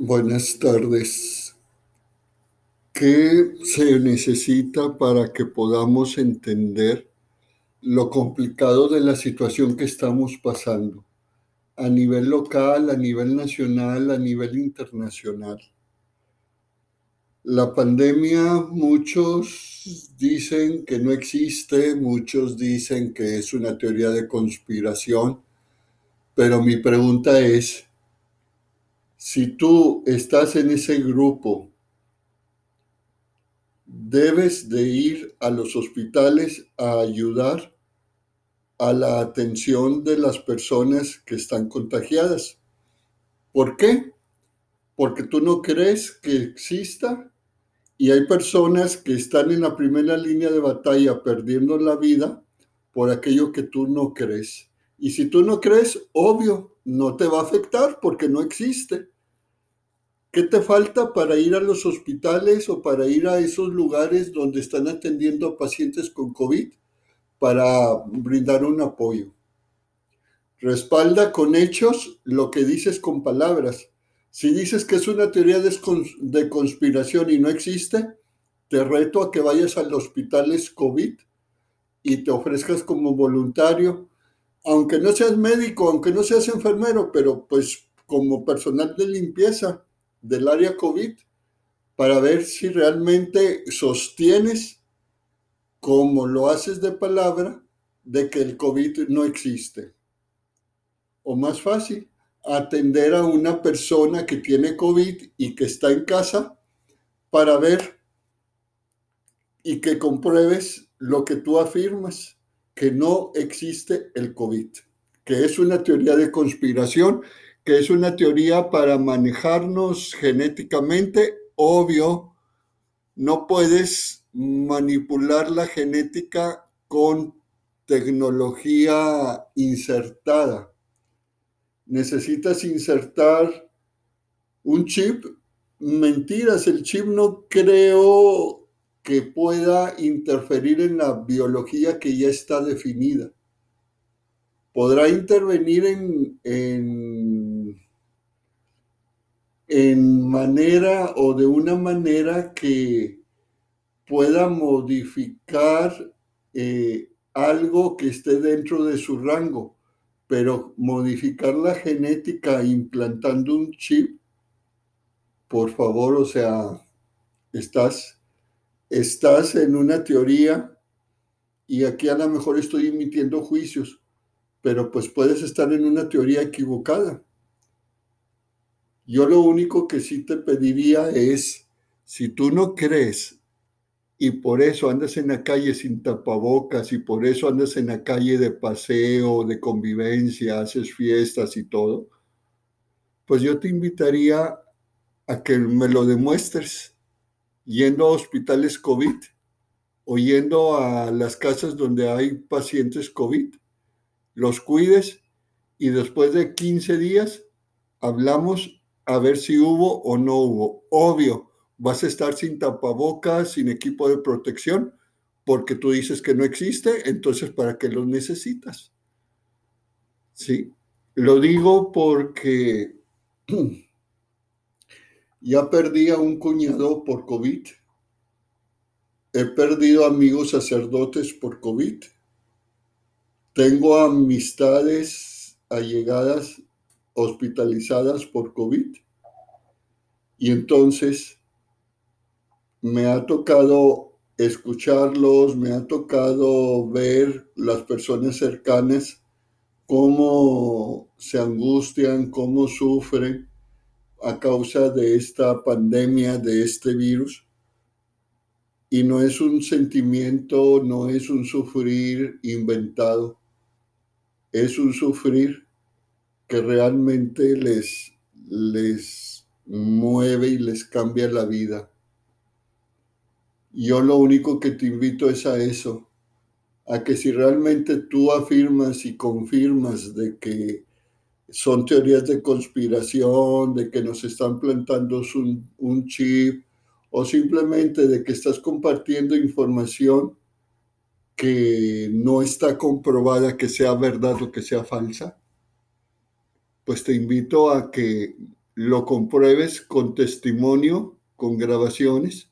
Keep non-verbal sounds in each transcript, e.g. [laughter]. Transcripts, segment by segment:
Buenas tardes. ¿Qué se necesita para que podamos entender lo complicado de la situación que estamos pasando a nivel local, a nivel nacional, a nivel internacional? La pandemia, muchos dicen que no existe, muchos dicen que es una teoría de conspiración, pero mi pregunta es, si tú estás en ese grupo, debes de ir a los hospitales a ayudar a la atención de las personas que están contagiadas. ¿Por qué? Porque tú no crees que exista y hay personas que están en la primera línea de batalla perdiendo la vida por aquello que tú no crees. Y si tú no crees, obvio, no te va a afectar porque no existe. ¿Qué te falta para ir a los hospitales o para ir a esos lugares donde están atendiendo a pacientes con COVID para brindar un apoyo? Respalda con hechos lo que dices con palabras. Si dices que es una teoría de conspiración y no existe, te reto a que vayas a los hospitales COVID y te ofrezcas como voluntario aunque no seas médico, aunque no seas enfermero, pero pues como personal de limpieza del área COVID, para ver si realmente sostienes, como lo haces de palabra, de que el COVID no existe. O más fácil, atender a una persona que tiene COVID y que está en casa para ver y que compruebes lo que tú afirmas que no existe el COVID, que es una teoría de conspiración, que es una teoría para manejarnos genéticamente. Obvio, no puedes manipular la genética con tecnología insertada. Necesitas insertar un chip. Mentiras, el chip no creo que pueda interferir en la biología que ya está definida. Podrá intervenir en, en, en manera o de una manera que pueda modificar eh, algo que esté dentro de su rango, pero modificar la genética implantando un chip, por favor, o sea, estás estás en una teoría y aquí a lo mejor estoy emitiendo juicios, pero pues puedes estar en una teoría equivocada. Yo lo único que sí te pediría es, si tú no crees y por eso andas en la calle sin tapabocas y por eso andas en la calle de paseo, de convivencia, haces fiestas y todo, pues yo te invitaría a que me lo demuestres yendo a hospitales COVID o yendo a las casas donde hay pacientes COVID, los cuides y después de 15 días hablamos a ver si hubo o no hubo. Obvio, vas a estar sin tapabocas, sin equipo de protección, porque tú dices que no existe, entonces ¿para qué los necesitas? Sí, lo digo porque [clears throat] Ya perdí a un cuñado por COVID. He perdido amigos sacerdotes por COVID. Tengo amistades allegadas hospitalizadas por COVID. Y entonces me ha tocado escucharlos, me ha tocado ver las personas cercanas cómo se angustian, cómo sufren a causa de esta pandemia, de este virus. Y no es un sentimiento, no es un sufrir inventado, es un sufrir que realmente les, les mueve y les cambia la vida. Yo lo único que te invito es a eso, a que si realmente tú afirmas y confirmas de que son teorías de conspiración, de que nos están plantando un, un chip o simplemente de que estás compartiendo información que no está comprobada que sea verdad o que sea falsa, pues te invito a que lo compruebes con testimonio, con grabaciones,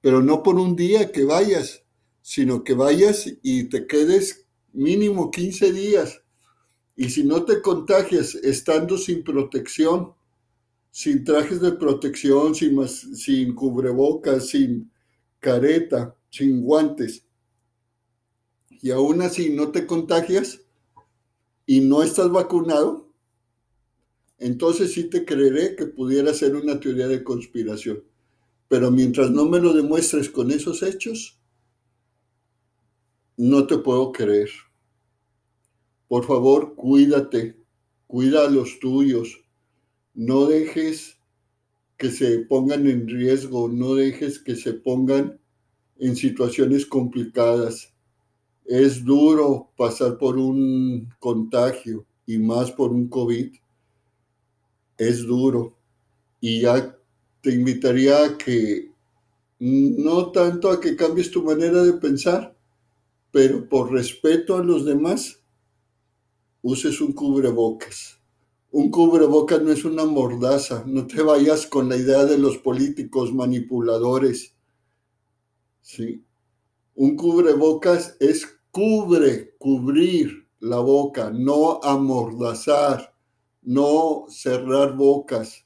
pero no por un día que vayas, sino que vayas y te quedes mínimo 15 días. Y si no te contagias estando sin protección, sin trajes de protección, sin, sin cubrebocas, sin careta, sin guantes, y aún así no te contagias y no estás vacunado, entonces sí te creeré que pudiera ser una teoría de conspiración. Pero mientras no me lo demuestres con esos hechos, no te puedo creer. Por favor, cuídate, cuida a los tuyos, no dejes que se pongan en riesgo, no dejes que se pongan en situaciones complicadas. Es duro pasar por un contagio y más por un COVID. Es duro. Y ya te invitaría a que no tanto a que cambies tu manera de pensar, pero por respeto a los demás, uses un cubrebocas. Un cubrebocas no es una mordaza, no te vayas con la idea de los políticos manipuladores. ¿sí? Un cubrebocas es cubre, cubrir la boca, no amordazar, no cerrar bocas.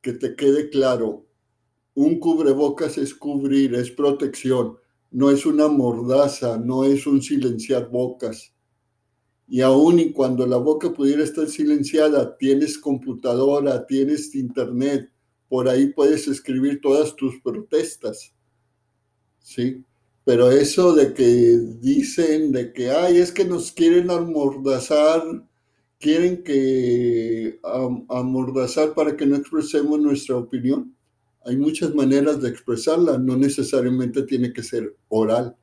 Que te quede claro, un cubrebocas es cubrir, es protección, no es una mordaza, no es un silenciar bocas. Y aún y cuando la boca pudiera estar silenciada, tienes computadora, tienes internet, por ahí puedes escribir todas tus protestas. ¿sí? Pero eso de que dicen de que, ay, es que nos quieren amordazar, quieren que amordazar para que no expresemos nuestra opinión. Hay muchas maneras de expresarla, no necesariamente tiene que ser oral.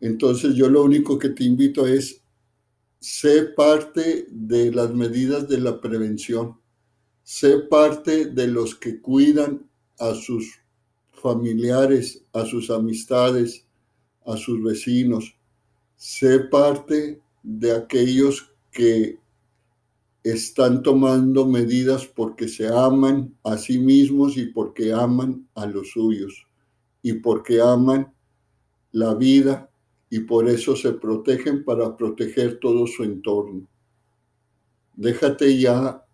Entonces yo lo único que te invito es, sé parte de las medidas de la prevención, sé parte de los que cuidan a sus familiares, a sus amistades, a sus vecinos. Sé parte de aquellos que están tomando medidas porque se aman a sí mismos y porque aman a los suyos y porque aman la vida y por eso se protegen para proteger todo su entorno. Déjate ya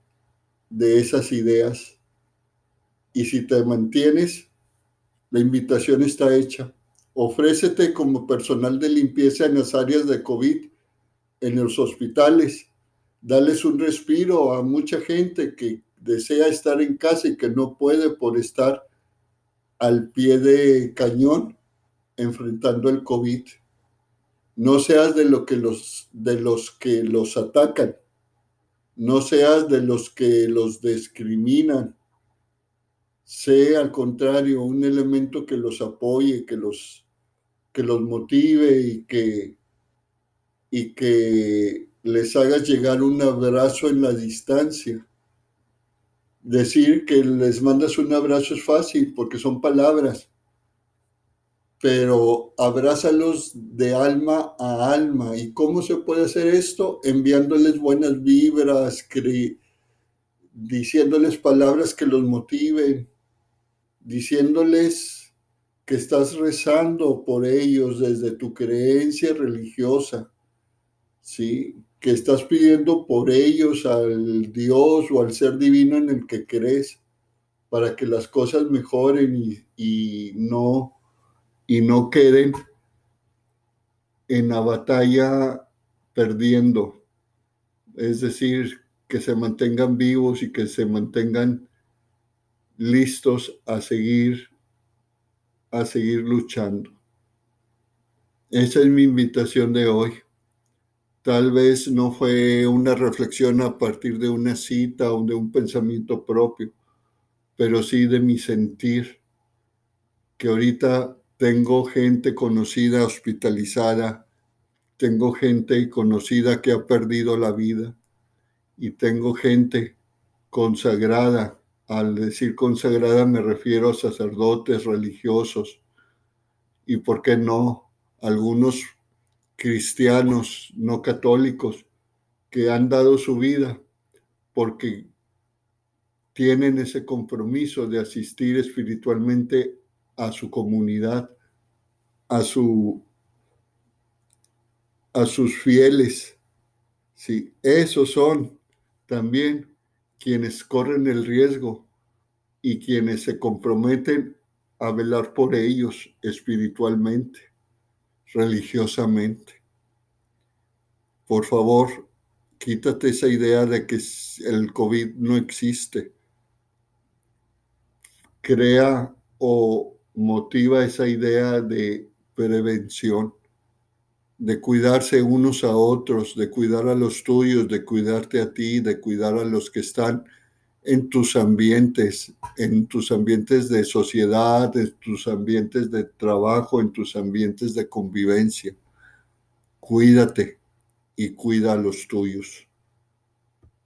de esas ideas y si te mantienes la invitación está hecha. Ofrécete como personal de limpieza en las áreas de COVID, en los hospitales. Dales un respiro a mucha gente que desea estar en casa y que no puede por estar al pie de cañón enfrentando el COVID. No seas de, que los, de los que los atacan. No seas de los que los discriminan sea al contrario un elemento que los apoye, que los, que los motive y que, y que les haga llegar un abrazo en la distancia. Decir que les mandas un abrazo es fácil porque son palabras, pero abrázalos de alma a alma. ¿Y cómo se puede hacer esto? Enviándoles buenas vibras, diciéndoles palabras que los motiven, diciéndoles que estás rezando por ellos desde tu creencia religiosa, ¿sí? que estás pidiendo por ellos al Dios o al ser divino en el que crees para que las cosas mejoren y, y no, y no queden en la batalla perdiendo. Es decir, que se mantengan vivos y que se mantengan listos a seguir, a seguir luchando. Esa es mi invitación de hoy. Tal vez no fue una reflexión a partir de una cita o de un pensamiento propio, pero sí de mi sentir, que ahorita tengo gente conocida hospitalizada, tengo gente conocida que ha perdido la vida y tengo gente consagrada al decir consagrada me refiero a sacerdotes religiosos y, ¿por qué no?, algunos cristianos no católicos que han dado su vida porque tienen ese compromiso de asistir espiritualmente a su comunidad, a, su, a sus fieles. Sí, esos son también quienes corren el riesgo y quienes se comprometen a velar por ellos espiritualmente, religiosamente. Por favor, quítate esa idea de que el COVID no existe. Crea o motiva esa idea de prevención, de cuidarse unos a otros, de cuidar a los tuyos, de cuidarte a ti, de cuidar a los que están en tus ambientes, en tus ambientes de sociedad, en tus ambientes de trabajo, en tus ambientes de convivencia. Cuídate y cuida a los tuyos.